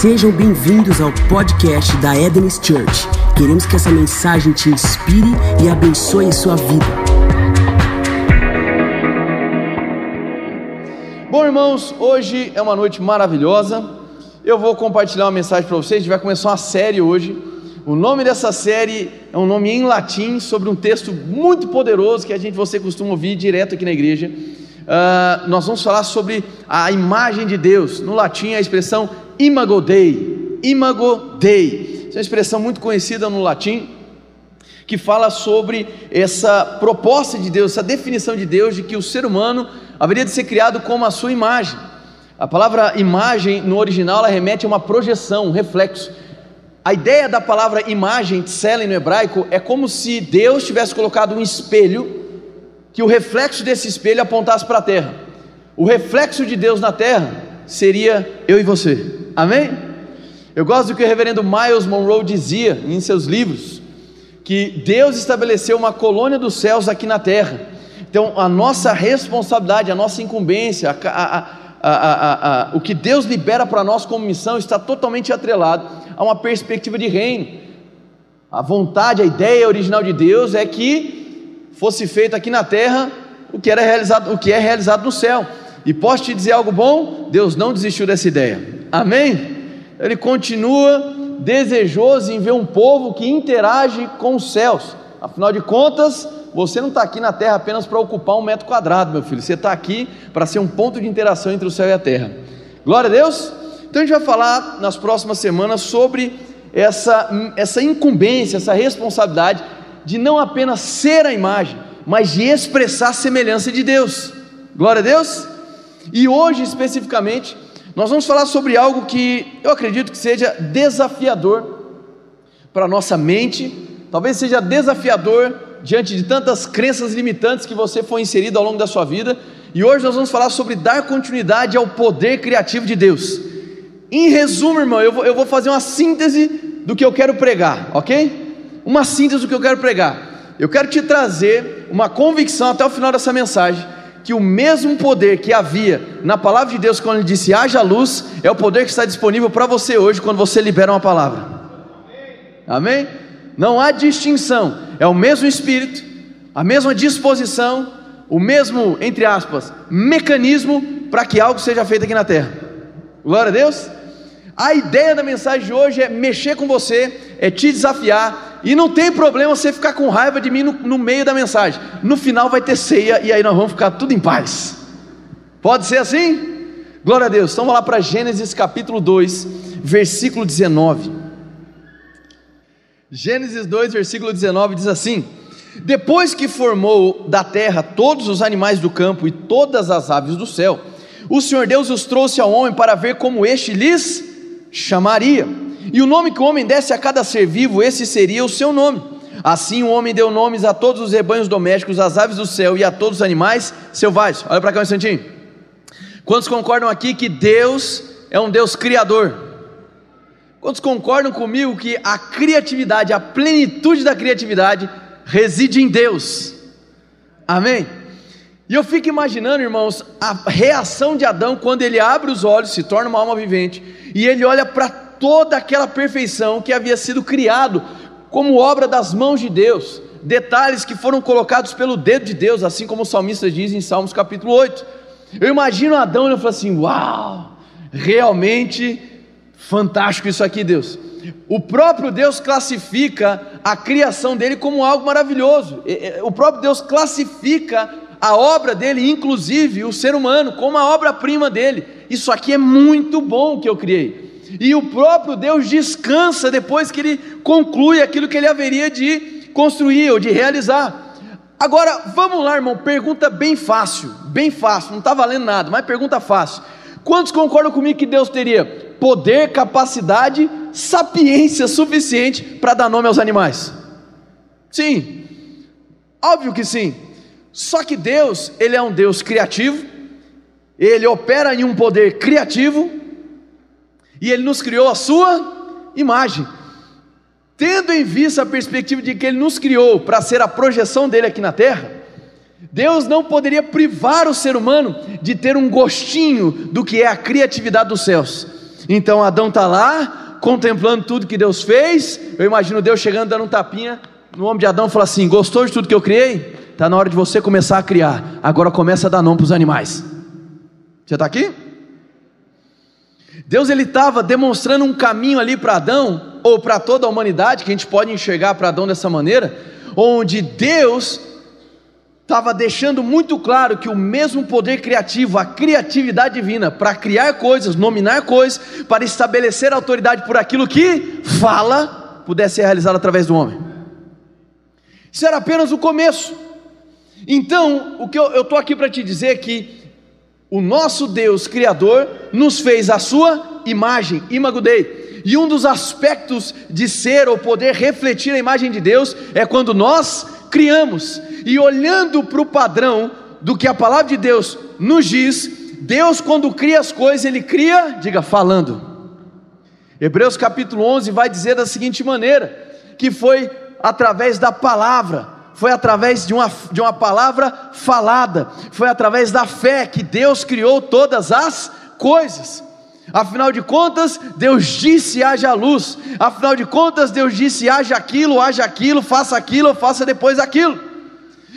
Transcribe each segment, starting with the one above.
Sejam bem-vindos ao podcast da Eden's Church. Queremos que essa mensagem te inspire e abençoe sua vida. Bom, irmãos, hoje é uma noite maravilhosa. Eu vou compartilhar uma mensagem para vocês. A gente vai começar uma série hoje. O nome dessa série é um nome em latim sobre um texto muito poderoso que a gente você costuma ouvir direto aqui na igreja. Uh, nós vamos falar sobre a imagem de Deus. No latim, a expressão imago Dei. Imago Dei. Essa é uma expressão muito conhecida no latim que fala sobre essa proposta de Deus, essa definição de Deus de que o ser humano haveria de ser criado como a sua imagem. A palavra imagem no original ela remete a uma projeção, um reflexo. A ideia da palavra imagem, tselen no hebraico, é como se Deus tivesse colocado um espelho, que o reflexo desse espelho apontasse para a terra. O reflexo de Deus na terra seria eu e você. Amém? Eu gosto do que o reverendo Miles Monroe dizia em seus livros, que Deus estabeleceu uma colônia dos céus aqui na terra. Então, a nossa responsabilidade, a nossa incumbência, a, a, a, o que Deus libera para nós como missão está totalmente atrelado a uma perspectiva de reino. A vontade, a ideia original de Deus é que fosse feito aqui na terra o que era realizado, o que é realizado no céu. E posso te dizer algo bom? Deus não desistiu dessa ideia. Amém? Ele continua desejoso em ver um povo que interage com os céus. Afinal de contas, você não está aqui na terra apenas para ocupar um metro quadrado, meu filho. Você está aqui para ser um ponto de interação entre o céu e a terra. Glória a Deus. Então a gente vai falar nas próximas semanas sobre essa, essa incumbência, essa responsabilidade de não apenas ser a imagem, mas de expressar a semelhança de Deus. Glória a Deus. E hoje especificamente nós vamos falar sobre algo que eu acredito que seja desafiador para a nossa mente, talvez seja desafiador diante de tantas crenças limitantes que você foi inserido ao longo da sua vida. E hoje nós vamos falar sobre dar continuidade ao poder criativo de Deus. Em resumo, irmão, eu vou, eu vou fazer uma síntese do que eu quero pregar, ok? Uma síntese do que eu quero pregar. Eu quero te trazer uma convicção até o final dessa mensagem que o mesmo poder que havia na palavra de Deus quando ele disse haja luz, é o poder que está disponível para você hoje quando você libera uma palavra. Amém? Não há distinção, é o mesmo espírito, a mesma disposição, o mesmo, entre aspas, mecanismo para que algo seja feito aqui na terra. Glória a Deus. A ideia da mensagem de hoje é mexer com você, é te desafiar, e não tem problema você ficar com raiva de mim no, no, meio da mensagem. No final vai ter ceia e aí nós vamos ficar tudo em paz. Pode ser assim? Glória a Deus. Então vamos lá para Gênesis capítulo 2, versículo 19. Gênesis 2, versículo 19 diz assim: Depois que formou da terra todos os animais do campo e todas as aves do céu, o Senhor Deus os trouxe ao homem para ver como este lhes chamaria. E o nome que o homem desse a cada ser vivo, esse seria o seu nome. Assim o homem deu nomes a todos os rebanhos domésticos, às aves do céu e a todos os animais selvagens. Olha para cá um instantinho. Quantos concordam aqui que Deus é um Deus criador? Quantos concordam comigo que a criatividade, a plenitude da criatividade reside em Deus? Amém? E eu fico imaginando, irmãos, a reação de Adão quando ele abre os olhos, se torna uma alma vivente, e ele olha para toda aquela perfeição que havia sido criado como obra das mãos de Deus, detalhes que foram colocados pelo dedo de Deus, assim como o salmista diz em Salmos capítulo 8. Eu imagino Adão e eu falo assim: Uau, realmente fantástico isso aqui, Deus. O próprio Deus classifica a criação dele como algo maravilhoso. O próprio Deus classifica a obra dele, inclusive o ser humano, como a obra-prima dele. Isso aqui é muito bom que eu criei. E o próprio Deus descansa depois que ele conclui aquilo que ele haveria de construir ou de realizar. Agora, vamos lá, irmão, pergunta bem fácil, bem fácil, não está valendo nada, mas pergunta fácil. Quantos concordam comigo que Deus teria poder, capacidade, sapiência suficiente para dar nome aos animais? Sim, óbvio que sim. Só que Deus, Ele é um Deus criativo, Ele opera em um poder criativo, e Ele nos criou a sua imagem. Tendo em vista a perspectiva de que Ele nos criou para ser a projeção dele aqui na terra, Deus não poderia privar o ser humano de ter um gostinho do que é a criatividade dos céus. Então Adão está lá, contemplando tudo que Deus fez. Eu imagino Deus chegando, dando um tapinha no ombro de Adão e falando assim: Gostou de tudo que eu criei? Está na hora de você começar a criar. Agora começa a dar nome para os animais. Você está aqui? Deus ele estava demonstrando um caminho ali para Adão, ou para toda a humanidade, que a gente pode enxergar para Adão dessa maneira, onde Deus estava deixando muito claro que o mesmo poder criativo, a criatividade divina, para criar coisas, nominar coisas, para estabelecer autoridade por aquilo que fala, pudesse ser realizado através do homem. Isso era apenas o começo. Então, o que eu estou aqui para te dizer é que o nosso Deus Criador nos fez a sua imagem, imagudei. E um dos aspectos de ser ou poder refletir a imagem de Deus é quando nós criamos e olhando para o padrão do que a palavra de Deus nos diz, Deus, quando cria as coisas, Ele cria, diga, falando. Hebreus capítulo 11 vai dizer da seguinte maneira: que foi através da palavra, foi através de uma, de uma palavra falada, foi através da fé que Deus criou todas as coisas. Afinal de contas, Deus disse: haja luz. Afinal de contas, Deus disse: haja aquilo, haja aquilo, faça aquilo, faça depois aquilo.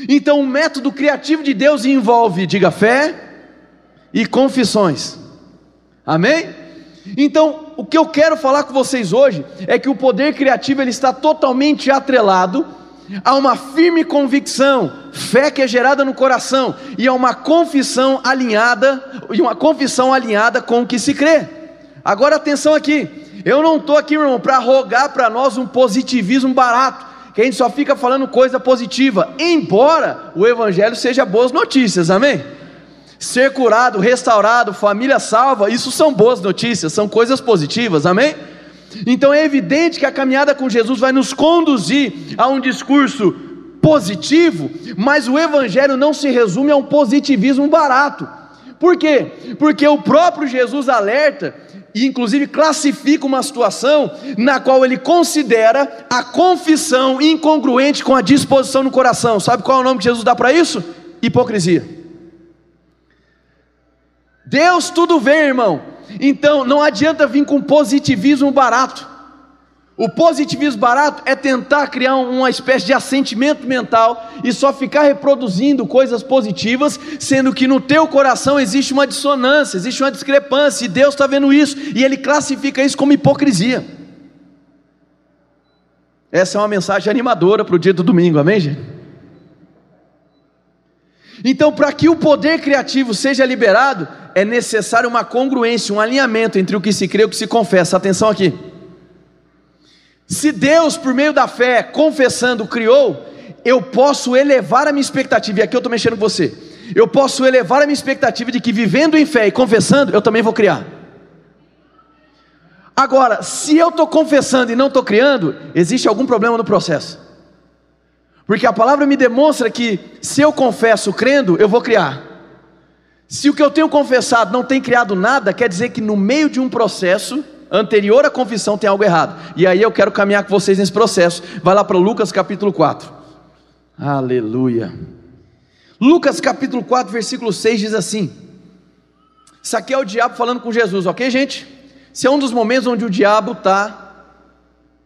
Então, o método criativo de Deus envolve, diga, fé e confissões. Amém? Então, o que eu quero falar com vocês hoje é que o poder criativo ele está totalmente atrelado a uma firme convicção, fé que é gerada no coração e a uma confissão alinhada e uma confissão alinhada com o que se crê. Agora atenção aqui, eu não estou aqui, irmão, para rogar para nós um positivismo barato que a gente só fica falando coisa positiva, embora o Evangelho seja boas notícias, amém? Ser curado, restaurado, família salva, isso são boas notícias, são coisas positivas, amém? Então é evidente que a caminhada com Jesus vai nos conduzir a um discurso positivo, mas o Evangelho não se resume a um positivismo barato. Por quê? Porque o próprio Jesus alerta e inclusive classifica uma situação na qual ele considera a confissão incongruente com a disposição no coração. Sabe qual é o nome que Jesus dá para isso? Hipocrisia. Deus tudo vê, irmão. Então não adianta vir com positivismo barato. O positivismo barato é tentar criar uma espécie de assentimento mental e só ficar reproduzindo coisas positivas, sendo que no teu coração existe uma dissonância, existe uma discrepância, e Deus está vendo isso, e Ele classifica isso como hipocrisia. Essa é uma mensagem animadora para o dia do domingo, amém, gente? Então, para que o poder criativo seja liberado, é necessário uma congruência, um alinhamento entre o que se crê e o que se confessa. Atenção aqui. Se Deus, por meio da fé, confessando, criou, eu posso elevar a minha expectativa, e aqui eu estou mexendo com você. Eu posso elevar a minha expectativa de que vivendo em fé e confessando, eu também vou criar. Agora, se eu estou confessando e não estou criando, existe algum problema no processo. Porque a palavra me demonstra que se eu confesso crendo, eu vou criar. Se o que eu tenho confessado não tem criado nada, quer dizer que no meio de um processo, anterior à confissão tem algo errado. E aí eu quero caminhar com vocês nesse processo. Vai lá para Lucas capítulo 4. Aleluia. Lucas capítulo 4, versículo 6 diz assim: Isso aqui é o diabo falando com Jesus, ok, gente? Esse é um dos momentos onde o diabo está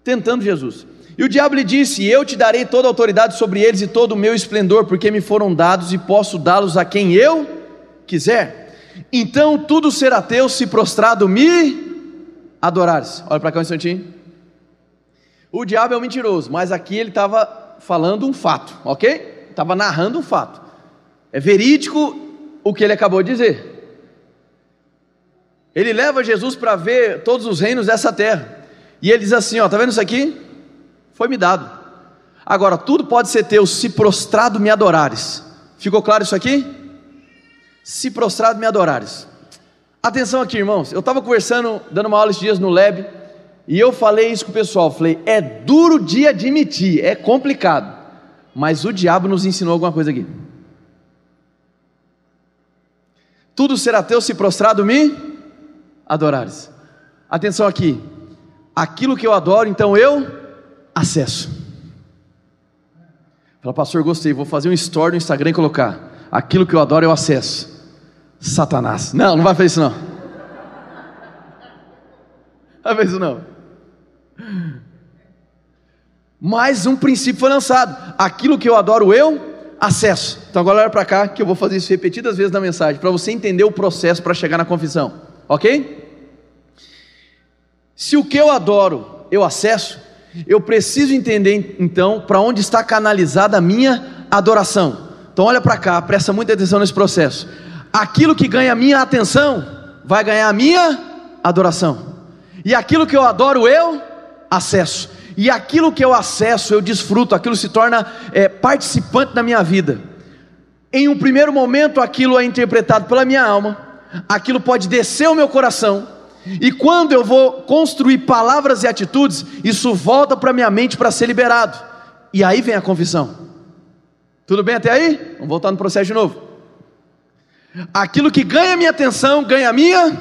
tentando Jesus. E o diabo lhe disse: Eu te darei toda a autoridade sobre eles e todo o meu esplendor, porque me foram dados e posso dá-los a quem eu quiser. Então tudo será teu se prostrado me adorares. Olha para cá um instantinho. O diabo é um mentiroso, mas aqui ele estava falando um fato, ok? Estava narrando um fato. É verídico o que ele acabou de dizer. Ele leva Jesus para ver todos os reinos dessa terra. E ele diz assim: ó, tá vendo isso aqui? Foi me dado. Agora, tudo pode ser teu se prostrado me adorares. Ficou claro isso aqui? Se prostrado me adorares. Atenção aqui, irmãos. Eu estava conversando, dando uma aula esses dias no Lab, e eu falei isso com o pessoal. Falei, é duro de admitir, é complicado, mas o diabo nos ensinou alguma coisa aqui. Tudo será teu se prostrado me adorares. Atenção aqui. Aquilo que eu adoro, então eu acesso. Fala, pastor, gostei. Vou fazer um story no Instagram e colocar. Aquilo que eu adoro, eu acesso. Satanás. Não, não vai fazer isso não. Talvez não. Mais um princípio foi lançado. Aquilo que eu adoro, eu acesso. Então agora olha para cá que eu vou fazer isso repetidas vezes na mensagem para você entender o processo para chegar na confissão, ok? Se o que eu adoro eu acesso, eu preciso entender então para onde está canalizada a minha adoração. Então olha para cá, presta muita atenção nesse processo. Aquilo que ganha a minha atenção vai ganhar a minha adoração. E aquilo que eu adoro eu acesso. E aquilo que eu acesso, eu desfruto, aquilo se torna é, participante da minha vida. Em um primeiro momento, aquilo é interpretado pela minha alma, aquilo pode descer o meu coração, e quando eu vou construir palavras e atitudes, isso volta para minha mente para ser liberado. E aí vem a confissão. Tudo bem até aí? Vamos voltar no processo de novo. Aquilo que ganha minha atenção, ganha minha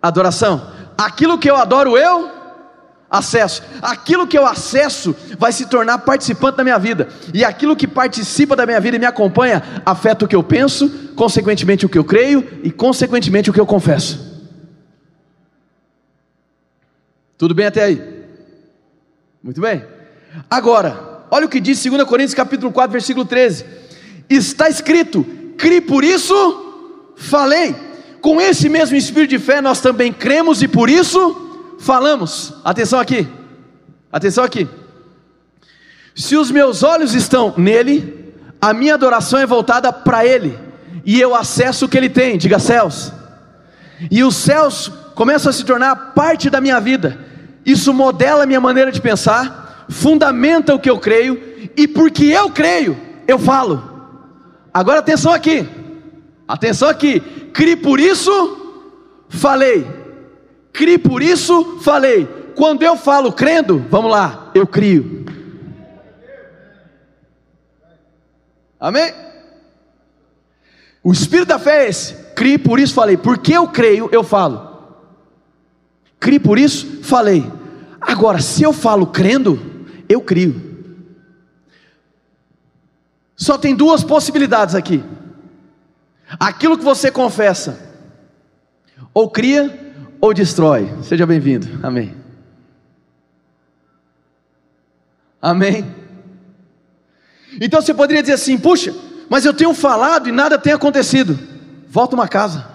adoração. Aquilo que eu adoro, eu acesso. Aquilo que eu acesso vai se tornar participante da minha vida. E aquilo que participa da minha vida e me acompanha afeta o que eu penso, consequentemente o que eu creio e consequentemente o que eu confesso. Tudo bem até aí? Muito bem. Agora, olha o que diz 2 Coríntios capítulo 4, versículo 13. Está escrito: "Cri por isso falei". Com esse mesmo espírito de fé nós também cremos e por isso falamos. Atenção aqui. Atenção aqui. Se os meus olhos estão nele, a minha adoração é voltada para ele, e eu acesso o que ele tem, diga céus. E os céus começam a se tornar parte da minha vida. Isso modela a minha maneira de pensar, fundamenta o que eu creio, e porque eu creio, eu falo. Agora atenção aqui, atenção aqui, crie por isso, falei, crie por isso, falei. Quando eu falo crendo, vamos lá, eu crio. Amém? O espírito da fé é esse. Crie por isso, falei. Porque eu creio, eu falo. Crie por isso, falei. Agora, se eu falo crendo, eu crio. Só tem duas possibilidades aqui. Aquilo que você confessa, ou cria ou destrói. Seja bem-vindo. Amém. Amém. Então você poderia dizer assim: puxa, mas eu tenho falado e nada tem acontecido. Volta uma casa.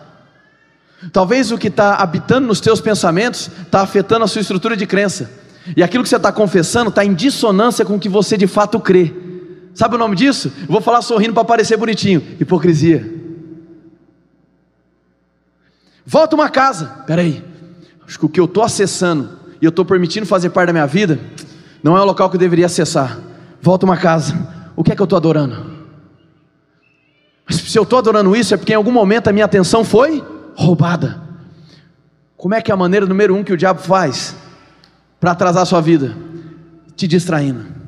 Talvez o que está habitando nos teus pensamentos está afetando a sua estrutura de crença. E aquilo que você está confessando está em dissonância com o que você de fato crê. Sabe o nome disso? Eu vou falar sorrindo para parecer bonitinho. Hipocrisia. Volta uma casa. Peraí. Acho que o que eu estou acessando e eu estou permitindo fazer parte da minha vida não é o local que eu deveria acessar. Volta uma casa. O que é que eu estou adorando? Mas se eu estou adorando isso, é porque em algum momento a minha atenção foi roubada. Como é que é a maneira número um que o diabo faz para atrasar a sua vida? Te distraindo.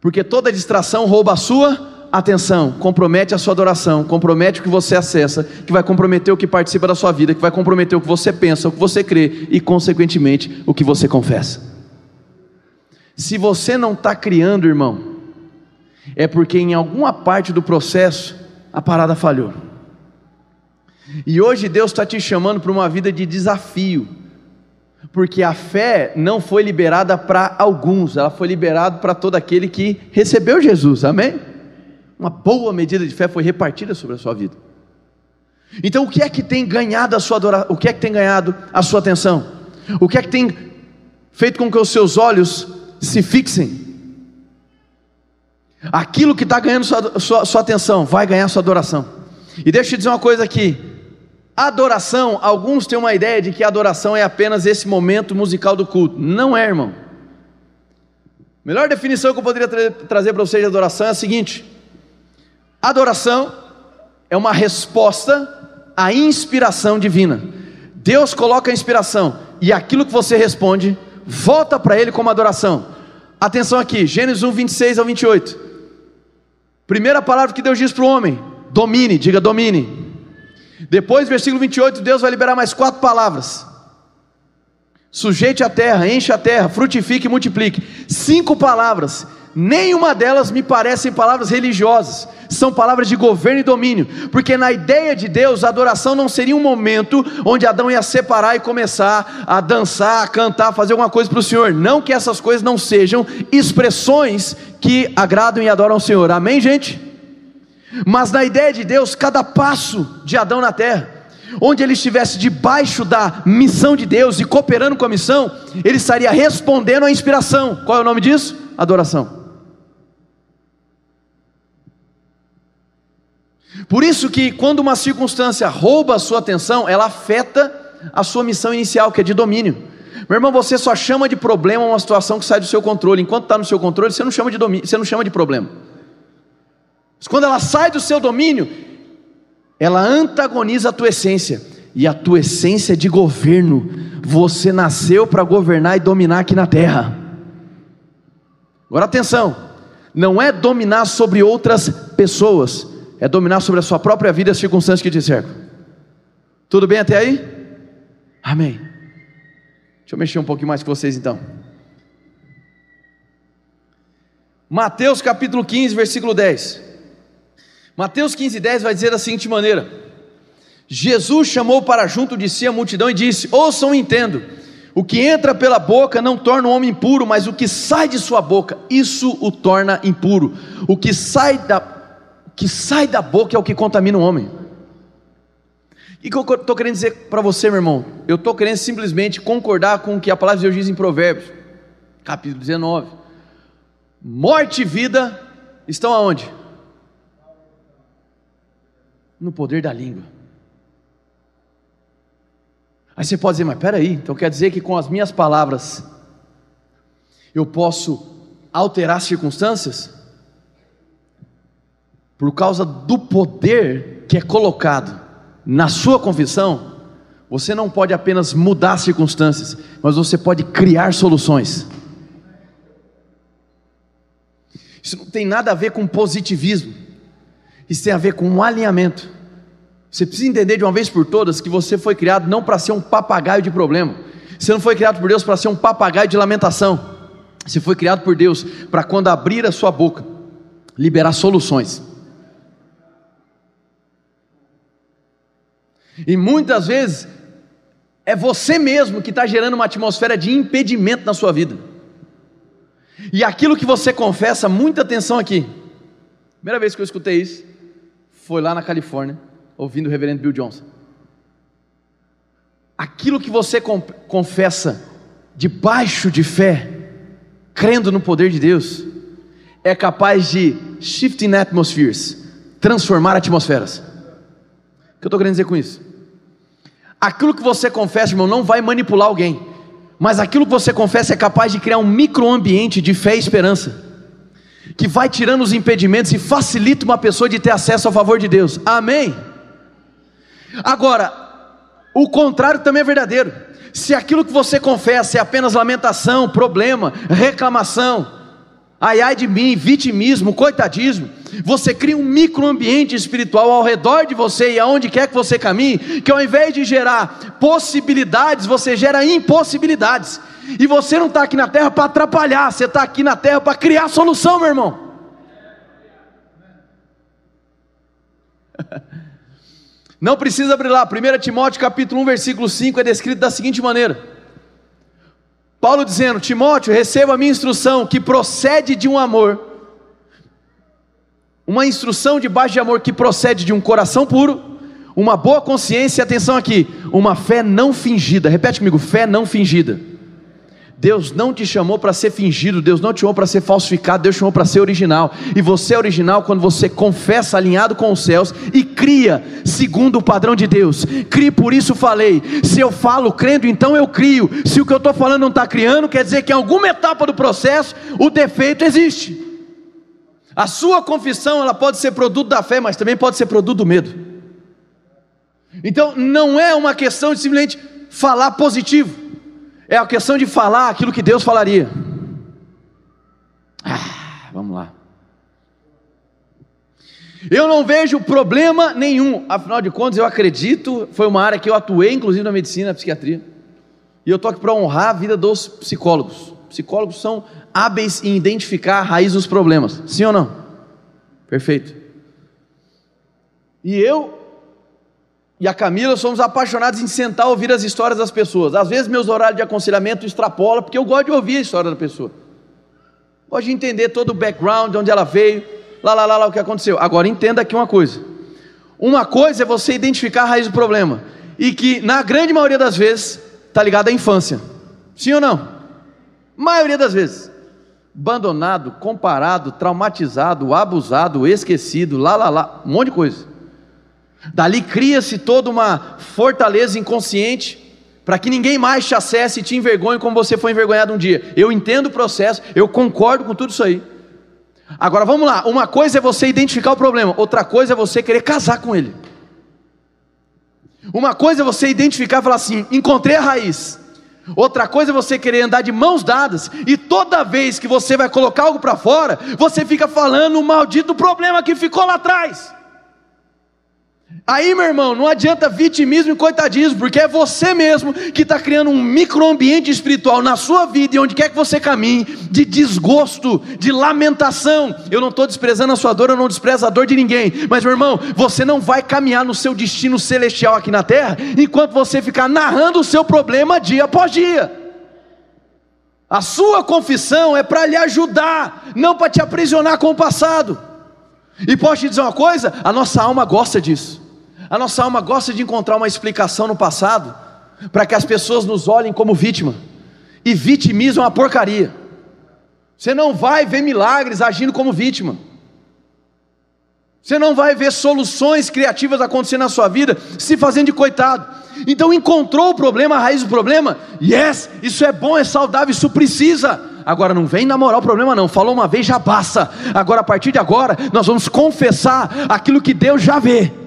Porque toda distração rouba a sua atenção, compromete a sua adoração, compromete o que você acessa, que vai comprometer o que participa da sua vida, que vai comprometer o que você pensa, o que você crê e, consequentemente, o que você confessa. Se você não está criando, irmão, é porque em alguma parte do processo a parada falhou. E hoje Deus está te chamando para uma vida de desafio, porque a fé não foi liberada para alguns, ela foi liberada para todo aquele que recebeu Jesus, amém? Uma boa medida de fé foi repartida sobre a sua vida. Então, o que é que tem ganhado a sua? O que é que tem ganhado a sua atenção? O que é que tem feito com que os seus olhos se fixem? Aquilo que está ganhando sua, sua, sua atenção vai ganhar sua adoração. E deixa eu te dizer uma coisa aqui: Adoração, alguns têm uma ideia de que adoração é apenas esse momento musical do culto. Não é, irmão. Melhor definição que eu poderia tra trazer para vocês de adoração é a seguinte: adoração é uma resposta à inspiração divina. Deus coloca a inspiração e aquilo que você responde volta para Ele como adoração. Atenção aqui, Gênesis 1, 26 ao 28. Primeira palavra que Deus diz para o homem: domine, diga domine. Depois, versículo 28, Deus vai liberar mais quatro palavras. Sujeite a terra, enche a terra, frutifique e multiplique. Cinco palavras. nenhuma delas me parecem palavras religiosas, são palavras de governo e domínio, porque na ideia de Deus, a adoração não seria um momento onde Adão ia separar e começar a dançar, a cantar, fazer alguma coisa para o Senhor. Não que essas coisas não sejam expressões que agradam e adoram o Senhor, amém, gente? Mas na ideia de Deus, cada passo de Adão na terra, onde ele estivesse debaixo da missão de Deus e cooperando com a missão, ele estaria respondendo à inspiração. Qual é o nome disso? Adoração. Por isso que quando uma circunstância rouba a sua atenção, ela afeta a sua missão inicial, que é de domínio. Meu irmão, você só chama de problema uma situação que sai do seu controle. Enquanto está no seu controle, você não chama de domínio, você não chama de problema. Mas quando ela sai do seu domínio, ela antagoniza a tua essência. E a tua essência é de governo. Você nasceu para governar e dominar aqui na terra. Agora atenção, não é dominar sobre outras pessoas, é dominar sobre a sua própria vida e as circunstâncias que te cercam. Tudo bem até aí? Amém. Deixa eu mexer um pouquinho mais com vocês então. Mateus capítulo 15, versículo 10. Mateus 15, 10 vai dizer da seguinte maneira: Jesus chamou para junto de si a multidão e disse: Ouçam e entendo. O que entra pela boca não torna o homem impuro, mas o que sai de sua boca, isso o torna impuro. O que sai da que sai da boca é o que contamina o homem. E o que eu estou querendo dizer para você, meu irmão? Eu estou querendo simplesmente concordar com o que a palavra de Deus diz em Provérbios, capítulo 19. Morte e vida estão aonde? No poder da língua. Aí você pode dizer, mas peraí, então quer dizer que com as minhas palavras eu posso alterar circunstâncias? por causa do poder que é colocado na sua confissão, você não pode apenas mudar circunstâncias, mas você pode criar soluções. Isso não tem nada a ver com positivismo, isso tem a ver com um alinhamento. Você precisa entender de uma vez por todas que você foi criado não para ser um papagaio de problema, você não foi criado por Deus para ser um papagaio de lamentação, você foi criado por Deus para quando abrir a sua boca, liberar soluções. E muitas vezes é você mesmo que está gerando uma atmosfera de impedimento na sua vida. E aquilo que você confessa, muita atenção aqui. Primeira vez que eu escutei isso foi lá na Califórnia, ouvindo o reverendo Bill Johnson. Aquilo que você confessa debaixo de fé, crendo no poder de Deus, é capaz de shifting atmospheres, transformar atmosferas. O que eu estou querendo dizer com isso? Aquilo que você confessa, irmão, não vai manipular alguém, mas aquilo que você confessa é capaz de criar um microambiente de fé e esperança, que vai tirando os impedimentos e facilita uma pessoa de ter acesso ao favor de Deus. Amém? Agora, o contrário também é verdadeiro. Se aquilo que você confessa é apenas lamentação, problema, reclamação, ai ai de mim, vitimismo, coitadismo. Você cria um microambiente espiritual ao redor de você e aonde quer que você caminhe, que ao invés de gerar possibilidades, você gera impossibilidades. E você não está aqui na terra para atrapalhar, você está aqui na terra para criar solução, meu irmão. Não precisa abrir lá, 1 Timóteo capítulo 1, versículo 5 é descrito da seguinte maneira: Paulo dizendo: Timóteo, receba a minha instrução que procede de um amor, uma instrução debaixo de amor que procede de um coração puro, uma boa consciência, e atenção aqui, uma fé não fingida. Repete comigo: fé não fingida. Deus não te chamou para ser fingido, Deus não te chamou para ser falsificado, Deus te chamou para ser original. E você é original quando você confessa alinhado com os céus e cria segundo o padrão de Deus. Crie, por isso falei. Se eu falo crendo, então eu crio. Se o que eu estou falando não está criando, quer dizer que em alguma etapa do processo o defeito existe. A sua confissão ela pode ser produto da fé, mas também pode ser produto do medo. Então não é uma questão de simplesmente falar positivo é a questão de falar aquilo que Deus falaria. Ah, vamos lá. Eu não vejo problema nenhum, afinal de contas, eu acredito, foi uma área que eu atuei, inclusive na medicina, na psiquiatria, e eu estou aqui para honrar a vida dos psicólogos. Psicólogos são hábeis em identificar a raiz dos problemas. Sim ou não? Perfeito. E eu e a Camila somos apaixonados em sentar e ouvir as histórias das pessoas. Às vezes meus horários de aconselhamento extrapolam, porque eu gosto de ouvir a história da pessoa. Gosto de entender todo o background, de onde ela veio, lá, lá, lá, lá, o que aconteceu. Agora entenda aqui uma coisa. Uma coisa é você identificar a raiz do problema, e que na grande maioria das vezes está ligado à infância. Sim ou não? Maioria das vezes. Abandonado, comparado, traumatizado, abusado, esquecido, lá, lá, lá, um monte de coisa. Dali cria-se toda uma fortaleza inconsciente para que ninguém mais te acesse e te envergonhe como você foi envergonhado um dia. Eu entendo o processo, eu concordo com tudo isso aí. Agora vamos lá, uma coisa é você identificar o problema, outra coisa é você querer casar com ele. Uma coisa é você identificar e falar assim: encontrei a raiz. Outra coisa é você querer andar de mãos dadas e toda vez que você vai colocar algo para fora, você fica falando o maldito problema que ficou lá atrás. Aí, meu irmão, não adianta vitimismo e coitadismo, porque é você mesmo que está criando um microambiente espiritual na sua vida e onde quer que você caminhe, de desgosto, de lamentação. Eu não estou desprezando a sua dor, eu não desprezo a dor de ninguém, mas, meu irmão, você não vai caminhar no seu destino celestial aqui na terra enquanto você ficar narrando o seu problema dia após dia. A sua confissão é para lhe ajudar, não para te aprisionar com o passado. E posso te dizer uma coisa? A nossa alma gosta disso. A nossa alma gosta de encontrar uma explicação no passado, para que as pessoas nos olhem como vítima. E vitimismo é uma porcaria. Você não vai ver milagres agindo como vítima. Você não vai ver soluções criativas acontecendo na sua vida se fazendo de coitado. Então encontrou o problema, a raiz do problema? Yes, isso é bom, é saudável, isso precisa. Agora não vem namorar o problema não. Falou uma vez já basta. Agora a partir de agora nós vamos confessar aquilo que Deus já vê.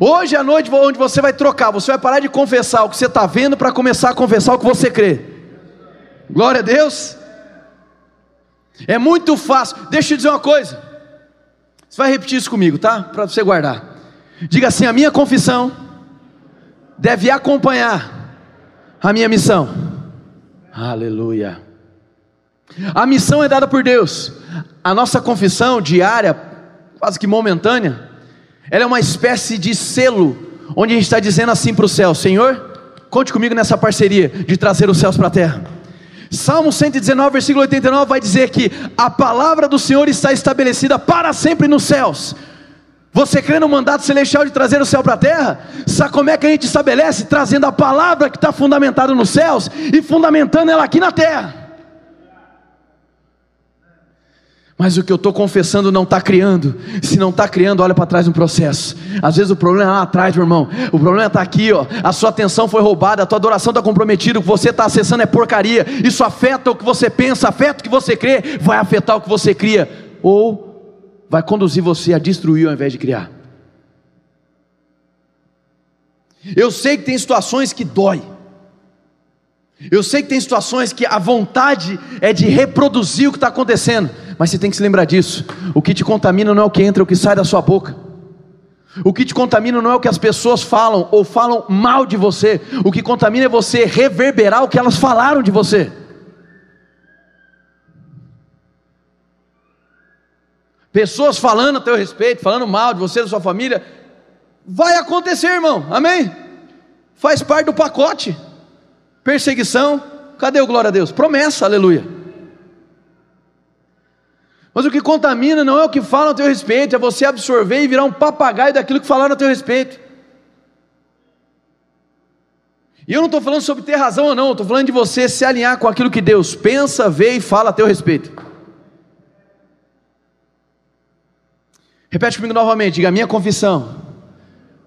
Hoje à noite, onde você vai trocar, você vai parar de confessar o que você está vendo para começar a confessar o que você crê. Glória a Deus. É muito fácil. Deixa eu dizer uma coisa. Você vai repetir isso comigo, tá? Para você guardar. Diga assim: a minha confissão deve acompanhar a minha missão. Aleluia. A missão é dada por Deus. A nossa confissão diária, quase que momentânea, ela é uma espécie de selo, onde a gente está dizendo assim para o céu: Senhor, conte comigo nessa parceria de trazer os céus para a terra. Salmo 119, versículo 89 vai dizer que a palavra do Senhor está estabelecida para sempre nos céus. Você crê no mandato celestial de trazer o céu para a terra? Sabe como é que a gente estabelece? Trazendo a palavra que está fundamentada nos céus e fundamentando ela aqui na terra. Mas o que eu estou confessando não está criando. Se não está criando, olha para trás no processo. Às vezes o problema é lá atrás, meu irmão. O problema está aqui, ó. A sua atenção foi roubada, a tua adoração está comprometida. O que você está acessando é porcaria. Isso afeta o que você pensa, afeta o que você crê, vai afetar o que você cria. Ou vai conduzir você a destruir ao invés de criar. Eu sei que tem situações que dói. Eu sei que tem situações que a vontade é de reproduzir o que está acontecendo, mas você tem que se lembrar disso. O que te contamina não é o que entra, é o que sai da sua boca. O que te contamina não é o que as pessoas falam ou falam mal de você. O que contamina é você reverberar o que elas falaram de você. Pessoas falando a teu respeito, falando mal de você, da sua família, vai acontecer, irmão. Amém? Faz parte do pacote perseguição, cadê o glória a Deus? Promessa, aleluia. Mas o que contamina não é o que falam a teu respeito, é você absorver e virar um papagaio daquilo que falaram a teu respeito. E eu não estou falando sobre ter razão ou não, estou falando de você se alinhar com aquilo que Deus pensa, vê e fala a teu respeito. Repete comigo novamente, diga: minha confissão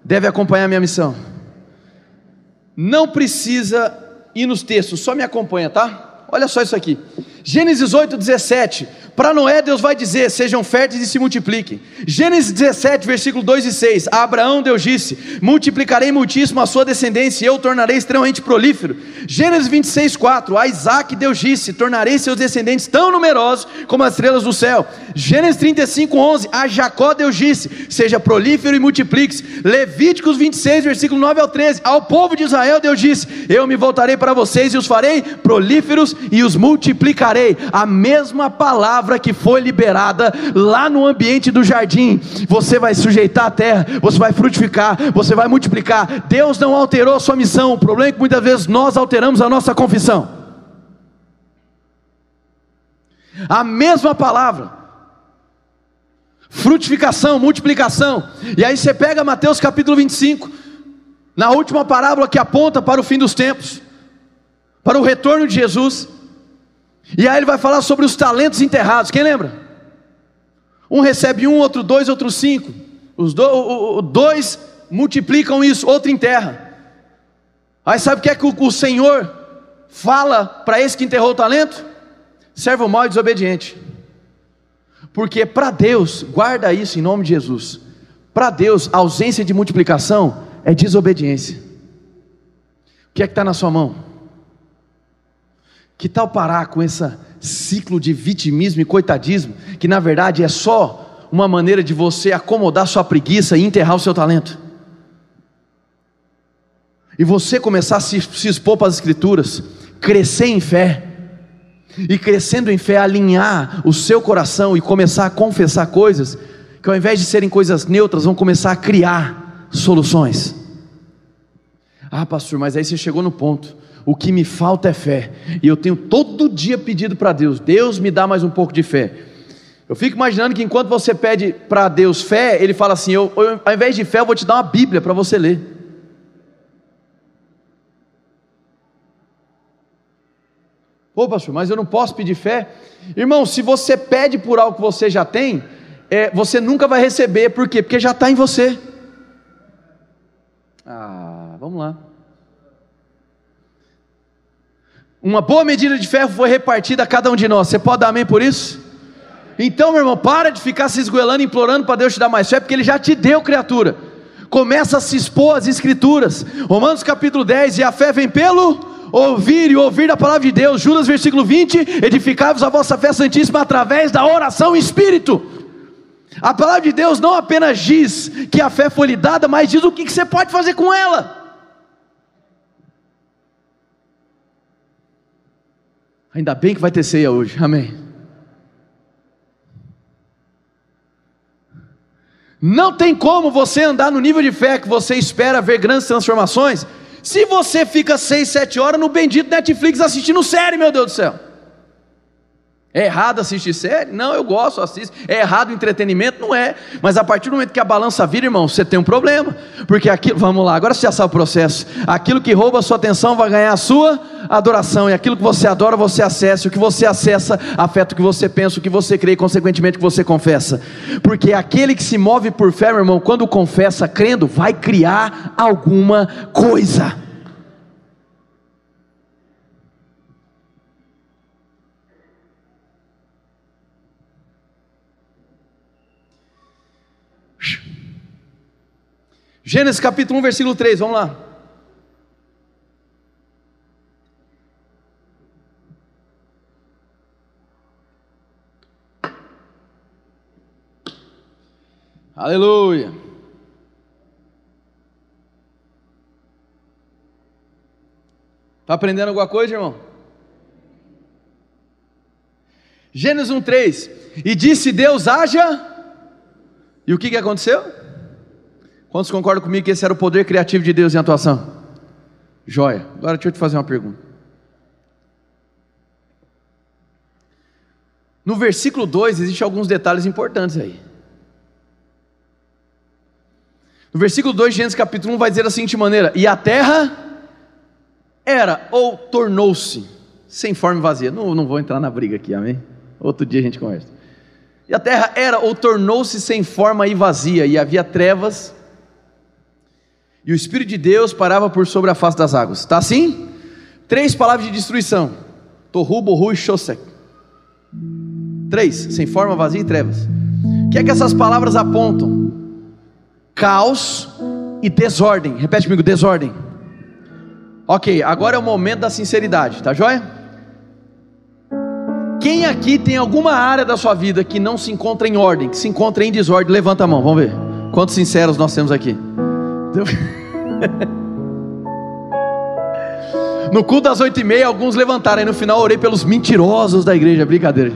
deve acompanhar minha missão. Não precisa e nos textos, só me acompanha, tá? Olha só isso aqui. Gênesis 8, 17. Para Noé, Deus vai dizer: sejam férteis e se multipliquem. Gênesis 17, versículo 2 e 6. A Abraão, Deus disse: multiplicarei muitíssimo a sua descendência e eu tornarei extremamente prolífero. Gênesis 26, 4. A Isaac, Deus disse: tornarei seus descendentes tão numerosos como as estrelas do céu. Gênesis 35, 11. A Jacó Deus disse: Seja prolífero e multiplique-se. Levíticos 26, versículo 9 ao 13. Ao povo de Israel, Deus disse: Eu me voltarei para vocês e os farei prolíferos e os multiplicarei. A mesma palavra que foi liberada lá no ambiente do jardim. Você vai sujeitar a terra, você vai frutificar, você vai multiplicar. Deus não alterou a sua missão. O problema é que muitas vezes nós alteramos a nossa confissão. A mesma palavra. Frutificação, multiplicação. E aí você pega Mateus capítulo 25, na última parábola que aponta para o fim dos tempos, para o retorno de Jesus. E aí ele vai falar sobre os talentos enterrados. Quem lembra? Um recebe um, outro dois, outro cinco. Os do, dois multiplicam isso, outro enterra. Aí sabe o que é que o, o Senhor fala para esse que enterrou o talento? servo mau e desobediente. Porque para Deus, guarda isso em nome de Jesus. Para Deus, ausência de multiplicação é desobediência. O que é que está na sua mão? Que tal parar com esse ciclo de vitimismo e coitadismo, que na verdade é só uma maneira de você acomodar sua preguiça e enterrar o seu talento? E você começar a se, se expor para as Escrituras, crescer em fé, e crescendo em fé, alinhar o seu coração e começar a confessar coisas que ao invés de serem coisas neutras, vão começar a criar soluções. Ah, pastor, mas aí você chegou no ponto. O que me falta é fé. E eu tenho todo dia pedido para Deus: Deus me dá mais um pouco de fé. Eu fico imaginando que enquanto você pede para Deus fé, Ele fala assim: eu, eu, ao invés de fé, eu vou te dar uma Bíblia para você ler. Pô, pastor, mas eu não posso pedir fé. Irmão, se você pede por algo que você já tem, é, você nunca vai receber, por quê? Porque já está em você. Ah, vamos lá. Uma boa medida de fé foi repartida a cada um de nós. Você pode dar amém por isso? Então, meu irmão, para de ficar se esgoelando, implorando para Deus te dar mais fé, porque Ele já te deu, criatura. Começa a se expor às Escrituras. Romanos capítulo 10: E a fé vem pelo ouvir e ouvir da palavra de Deus. Judas, versículo 20: Edificai-vos a vossa fé santíssima através da oração em espírito. A palavra de Deus não apenas diz que a fé foi lhe dada, mas diz o que você pode fazer com ela. Ainda bem que vai ter ceia hoje, amém. Não tem como você andar no nível de fé que você espera ver grandes transformações se você fica seis, sete horas no bendito Netflix assistindo série, meu Deus do céu. É errado assistir série? Não, eu gosto, assisto. É errado entretenimento? Não é. Mas a partir do momento que a balança vira, irmão, você tem um problema. Porque aquilo, vamos lá, agora você já sabe o processo. Aquilo que rouba a sua atenção vai ganhar a sua adoração. E aquilo que você adora, você acessa. O que você acessa, afeta o que você pensa, o que você crê e, consequentemente, o que você confessa. Porque aquele que se move por fé, meu irmão, quando confessa crendo, vai criar alguma coisa. Gênesis capítulo 1, versículo 3, vamos lá. Aleluia. Está aprendendo alguma coisa, irmão? Gênesis 1, 3. E disse Deus: haja. E o que, que aconteceu? Quantos concordam comigo que esse era o poder criativo de Deus em atuação? Joia. Agora deixa eu te fazer uma pergunta. No versículo 2 existem alguns detalhes importantes aí. No versículo 2 de Gênesis capítulo 1 vai dizer da seguinte maneira: E a terra era ou tornou-se sem forma e vazia. Não, não vou entrar na briga aqui, amém? Outro dia a gente conversa. E a terra era ou tornou-se sem forma e vazia, e havia trevas e o Espírito de Deus parava por sobre a face das águas. Está assim? Três palavras de destruição: Torru, Borru e Shosek. Três, sem forma, vazia e trevas. O que é que essas palavras apontam? Caos e desordem. Repete comigo: desordem. Ok, agora é o momento da sinceridade, tá joia? Quem aqui tem alguma área da sua vida que não se encontra em ordem, que se encontra em desordem? Levanta a mão, vamos ver. Quantos sinceros nós temos aqui? No culto das oito e meia, alguns levantaram, aí no final orei pelos mentirosos da igreja, brincadeira.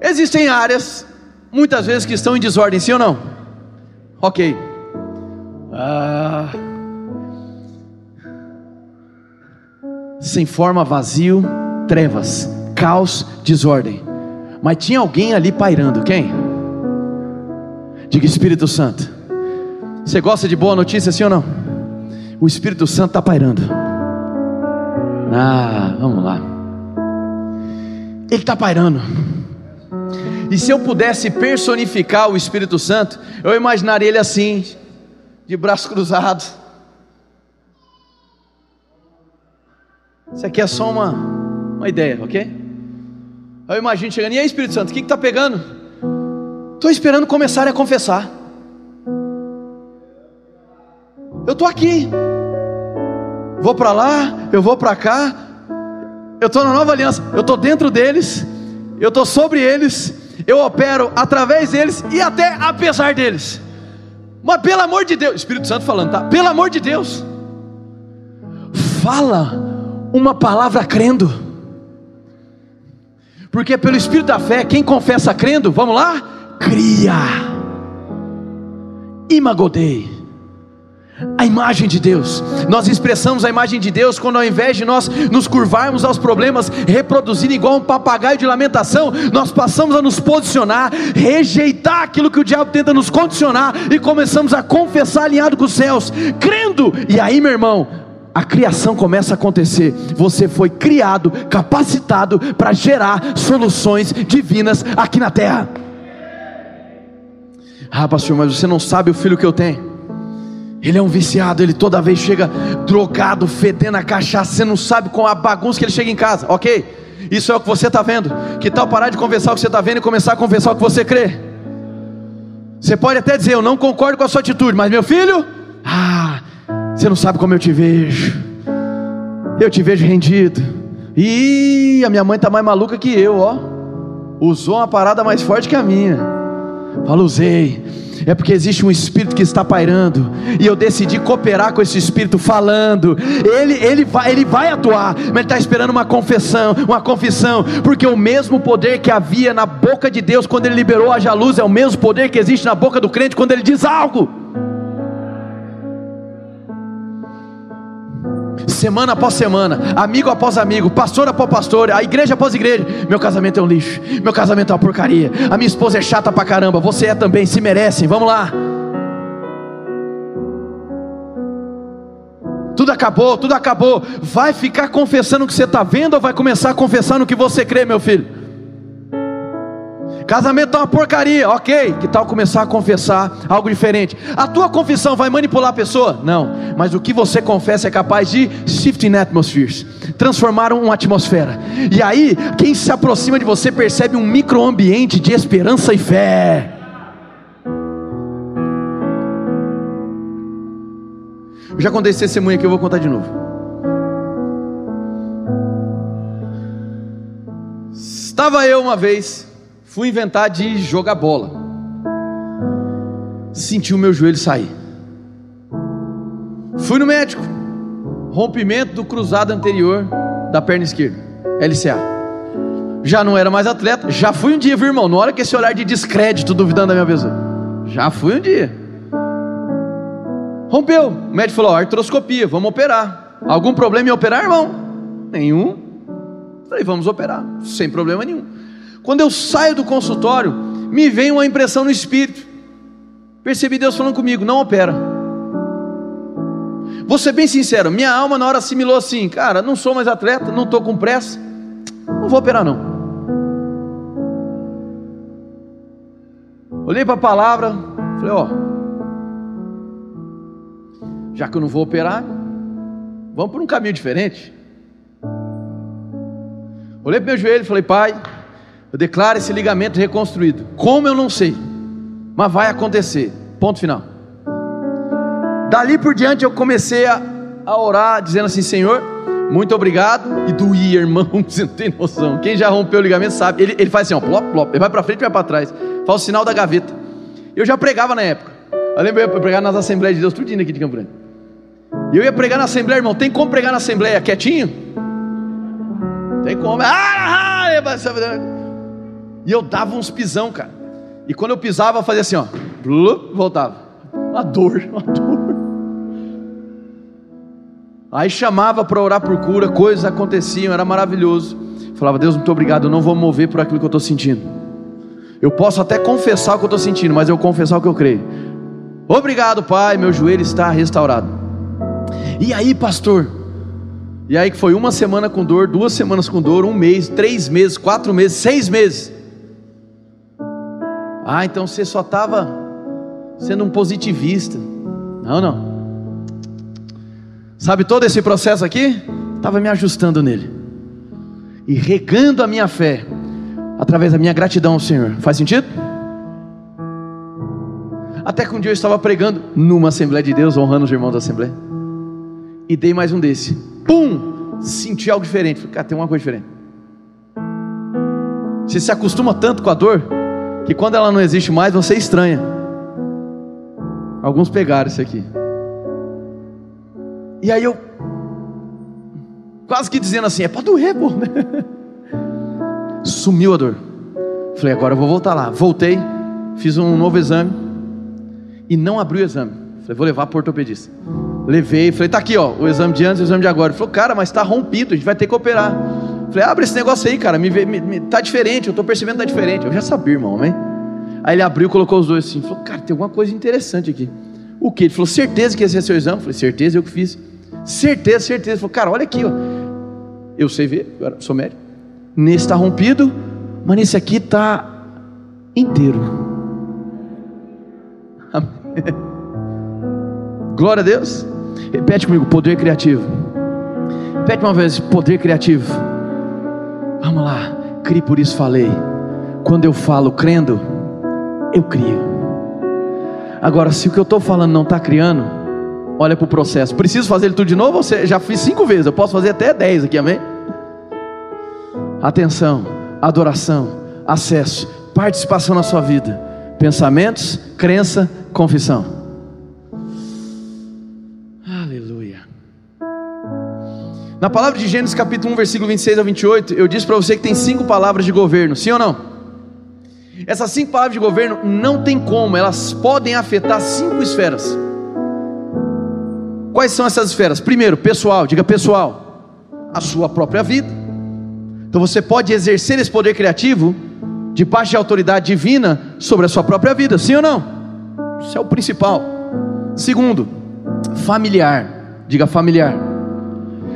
Existem áreas, muitas vezes, que estão em desordem, sim ou não? Ok. Ah, sem forma, vazio, trevas, caos, desordem. Mas tinha alguém ali pairando, quem? Diga Espírito Santo. Você gosta de boa notícia, sim ou não? O Espírito Santo está pairando. Ah, vamos lá. Ele está pairando. E se eu pudesse personificar o Espírito Santo, eu imaginaria ele assim, de braços cruzados. Isso aqui é só uma, uma ideia, ok? Eu imagino chegando, e aí Espírito Santo, o que está pegando? Estou esperando começar a confessar. Eu estou aqui, vou para lá, eu vou para cá, eu estou na nova aliança, eu estou dentro deles, eu estou sobre eles, eu opero através deles e até apesar deles. Mas pelo amor de Deus, Espírito Santo falando, tá? Pelo amor de Deus, fala uma palavra crendo, porque pelo Espírito da fé, quem confessa crendo, vamos lá, cria, imagodei a imagem de Deus. Nós expressamos a imagem de Deus quando, ao invés de nós nos curvarmos aos problemas, reproduzindo igual um papagaio de lamentação, nós passamos a nos posicionar, rejeitar aquilo que o diabo tenta nos condicionar e começamos a confessar alinhado com os céus, crendo. E aí, meu irmão, a criação começa a acontecer. Você foi criado, capacitado para gerar soluções divinas aqui na terra. Ah, pastor, mas você não sabe o filho que eu tenho. Ele é um viciado, ele toda vez chega drogado, fedendo a cachaça, você não sabe com a bagunça que ele chega em casa, ok? Isso é o que você está vendo. Que tal parar de confessar o que você está vendo e começar a confessar o que você crê? Você pode até dizer, eu não concordo com a sua atitude, mas meu filho, ah, você não sabe como eu te vejo. Eu te vejo rendido. E a minha mãe está mais maluca que eu, ó. Usou uma parada mais forte que a minha. Fala, usei é porque existe um espírito que está pairando, e eu decidi cooperar com esse espírito, falando. Ele, ele, vai, ele vai atuar, mas ele está esperando uma confissão, uma confissão, porque o mesmo poder que havia na boca de Deus quando ele liberou a luz é o mesmo poder que existe na boca do crente quando ele diz algo. Semana após semana, amigo após amigo, pastor após pastor, a igreja após igreja. Meu casamento é um lixo, meu casamento é uma porcaria, a minha esposa é chata pra caramba, você é também, se merecem, vamos lá. Tudo acabou, tudo acabou. Vai ficar confessando o que você está vendo ou vai começar a confessar no que você crê, meu filho? Casamento é uma porcaria, ok. Que tal começar a confessar algo diferente? A tua confissão vai manipular a pessoa? Não. Mas o que você confessa é capaz de shifting atmospheres transformar uma atmosfera. E aí, quem se aproxima de você percebe um microambiente de esperança e fé. Eu já contei esse testemunho aqui, eu vou contar de novo. Estava eu uma vez Fui inventar de jogar bola. Senti o meu joelho sair. Fui no médico. Rompimento do cruzado anterior da perna esquerda. LCA. Já não era mais atleta. Já fui um dia, viu, irmão? Na hora que esse olhar de descrédito duvidando da minha pessoa. Já fui um dia. Rompeu. O médico falou: artroscopia, vamos operar. Algum problema em operar, irmão? Nenhum. Falei, vamos operar. Sem problema nenhum. Quando eu saio do consultório, me vem uma impressão no espírito. Percebi Deus falando comigo: não opera. Vou ser bem sincero, minha alma na hora assimilou assim: cara, não sou mais atleta, não estou com pressa, não vou operar não. Olhei para a palavra, falei: ó, já que eu não vou operar, vamos por um caminho diferente. Olhei para meu joelho e falei: pai, eu declaro esse ligamento reconstruído. Como eu não sei, mas vai acontecer. Ponto final. Dali por diante eu comecei a, a orar, dizendo assim: Senhor, muito obrigado, e doía, irmão, você não tem noção. Quem já rompeu o ligamento sabe, ele, ele faz assim, ó, plop, plop, ele vai para frente e vai para trás, faz o sinal da gaveta. Eu já pregava na época, eu lembro eu pregar nas Assembleias de Deus, tudo aqui de Campo. E eu ia pregar na Assembleia, irmão, tem como pregar na Assembleia quietinho? Tem como, ah, ah, e eu dava uns pisão, cara, e quando eu pisava, eu fazia assim, ó, voltava, uma dor, uma dor. Aí chamava para orar por cura, coisas aconteciam, era maravilhoso. Falava, Deus, muito obrigado, eu não vou mover por aquilo que eu estou sentindo. Eu posso até confessar o que eu estou sentindo, mas eu confessar o que eu creio. Obrigado, Pai, meu joelho está restaurado. E aí, pastor? E aí que foi uma semana com dor, duas semanas com dor, um mês, três meses, quatro meses, seis meses. Ah, então você só estava sendo um positivista. Não, não. Sabe todo esse processo aqui? Estava me ajustando nele e regando a minha fé através da minha gratidão ao Senhor. Faz sentido? Até que um dia eu estava pregando numa Assembleia de Deus, honrando os irmãos da Assembleia, e dei mais um desse. Pum! Senti algo diferente. Falei, cara, tem uma coisa diferente. Você se acostuma tanto com a dor que quando ela não existe mais, você estranha. Alguns pegaram isso aqui. E aí eu, quase que dizendo assim: é para doer, pô. Sumiu a dor. Falei, agora eu vou voltar lá. Voltei, fiz um novo exame e não abri o exame. Falei, vou levar para ortopedista. Levei, falei, tá aqui, ó, o exame de antes e o exame de agora. Ele falou, cara, mas está rompido, a gente vai ter que operar. Falei, abre esse negócio aí, cara, me, me, me tá diferente, eu estou percebendo que tá diferente. Eu já sabia, irmão, amém? Aí ele abriu, colocou os dois assim, falou, cara, tem alguma coisa interessante aqui. O que? Ele falou, certeza que esse é seu exame? Eu falei, certeza, eu que fiz. Certeza, certeza. Ele falou, cara, olha aqui, ó. Eu sei ver, sou médico. Nesse está rompido, mas nesse aqui está inteiro. Glória a Deus. Repete comigo, poder criativo. Repete uma vez, poder criativo. Vamos lá, crie por isso falei. Quando eu falo crendo, eu crio. Agora, se o que eu estou falando não está criando, olha para o processo. Preciso fazer ele tudo de novo? Você já fiz cinco vezes, eu posso fazer até dez aqui, amém? Atenção, adoração, acesso, participação na sua vida, pensamentos, crença, confissão. Na palavra de Gênesis capítulo 1, versículo 26 a 28, eu disse para você que tem cinco palavras de governo, sim ou não? Essas cinco palavras de governo não tem como, elas podem afetar cinco esferas. Quais são essas esferas? Primeiro, pessoal, diga pessoal, a sua própria vida. Então você pode exercer esse poder criativo de parte de autoridade divina sobre a sua própria vida, sim ou não? Isso é o principal. Segundo, familiar, diga familiar.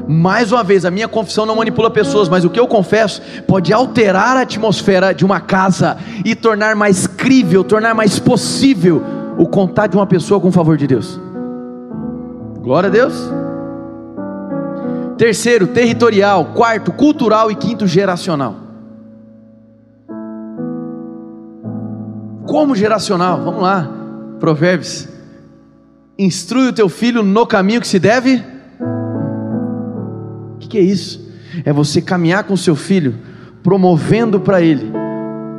Mais uma vez, a minha confissão não manipula pessoas, mas o que eu confesso pode alterar a atmosfera de uma casa e tornar mais crível, tornar mais possível o contato de uma pessoa com o favor de Deus. Glória a Deus. Terceiro, territorial. Quarto, cultural. E quinto, geracional. Como geracional? Vamos lá. Provérbios. Instrui o teu filho no caminho que se deve que, que é isso? É você caminhar com seu filho, promovendo para ele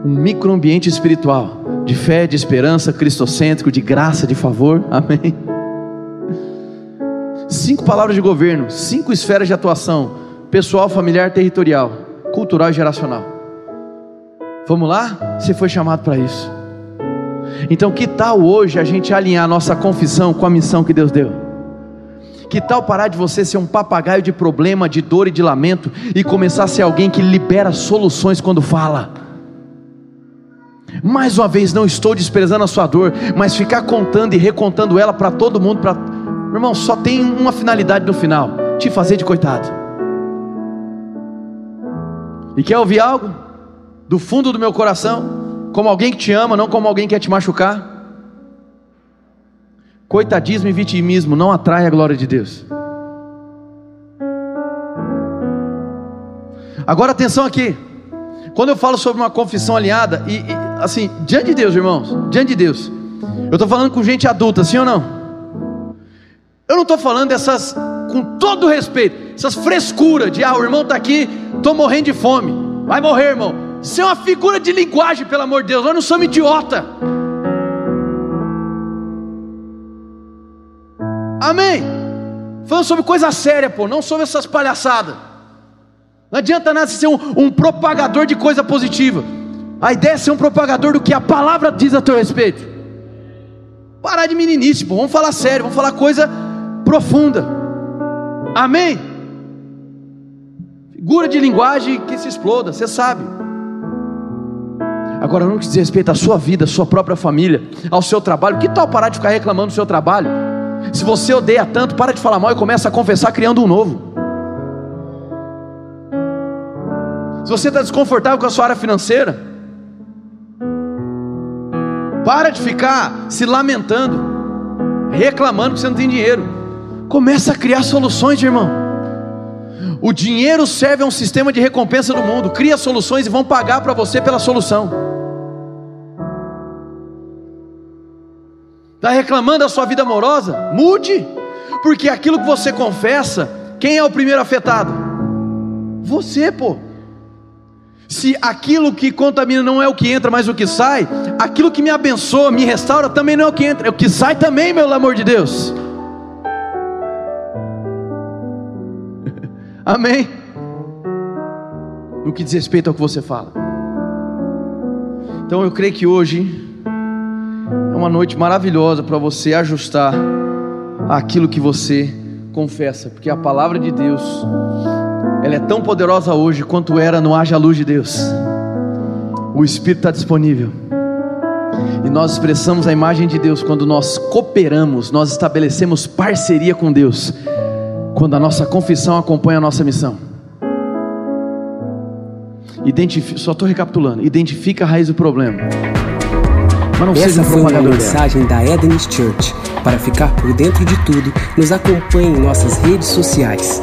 um microambiente espiritual de fé, de esperança, cristocêntrico, de graça, de favor. Amém. Cinco palavras de governo, cinco esferas de atuação: pessoal, familiar, territorial, cultural e geracional. Vamos lá? Você foi chamado para isso. Então, que tal hoje a gente alinhar nossa confissão com a missão que Deus deu? Que tal parar de você ser um papagaio de problema, de dor e de lamento e começar a ser alguém que libera soluções quando fala? Mais uma vez, não estou desprezando a sua dor, mas ficar contando e recontando ela para todo mundo, para irmão, só tem uma finalidade no final: te fazer de coitado. E quer ouvir algo do fundo do meu coração, como alguém que te ama, não como alguém que quer te machucar? Coitadismo e vitimismo não atrai a glória de Deus. Agora atenção aqui. Quando eu falo sobre uma confissão alinhada, e, e assim, diante de Deus, irmãos, diante de Deus, eu estou falando com gente adulta, sim ou não? Eu não estou falando dessas, com todo respeito, essas frescuras de ah, o irmão está aqui, estou morrendo de fome. Vai morrer, irmão. Isso é uma figura de linguagem, pelo amor de Deus. Nós não somos idiota. Amém. Falando sobre coisa séria, pô, não sobre essas palhaçadas. Não adianta nada ser um, um propagador de coisa positiva. A ideia é ser um propagador do que a palavra diz a teu respeito. Parar de meninice, pô. vamos falar sério, vamos falar coisa profunda. Amém? Figura de linguagem que se exploda, você sabe. Agora, não diz respeito à sua vida, à sua própria família, ao seu trabalho. Que tal parar de ficar reclamando do seu trabalho? Se você odeia tanto, para de falar mal e começa a confessar criando um novo. Se você está desconfortável com a sua área financeira, para de ficar se lamentando, reclamando que você não tem dinheiro. Começa a criar soluções, irmão. O dinheiro serve a um sistema de recompensa do mundo. Cria soluções e vão pagar para você pela solução. Está reclamando da sua vida amorosa? Mude, porque aquilo que você confessa, quem é o primeiro afetado? Você, pô. Se aquilo que contamina não é o que entra, mas o que sai, aquilo que me abençoa, me restaura, também não é o que entra, é o que sai também, meu amor de Deus. Amém? No que diz respeito ao que você fala. Então eu creio que hoje uma noite maravilhosa para você ajustar aquilo que você confessa, porque a palavra de Deus ela é tão poderosa hoje quanto era no haja luz de Deus. O Espírito está disponível. E nós expressamos a imagem de Deus quando nós cooperamos, nós estabelecemos parceria com Deus, quando a nossa confissão acompanha a nossa missão. Identifica, só estou recapitulando: identifica a raiz do problema. Mas não Essa foi uma mensagem da Eden's Church. Para ficar por dentro de tudo, nos acompanhe em nossas redes sociais.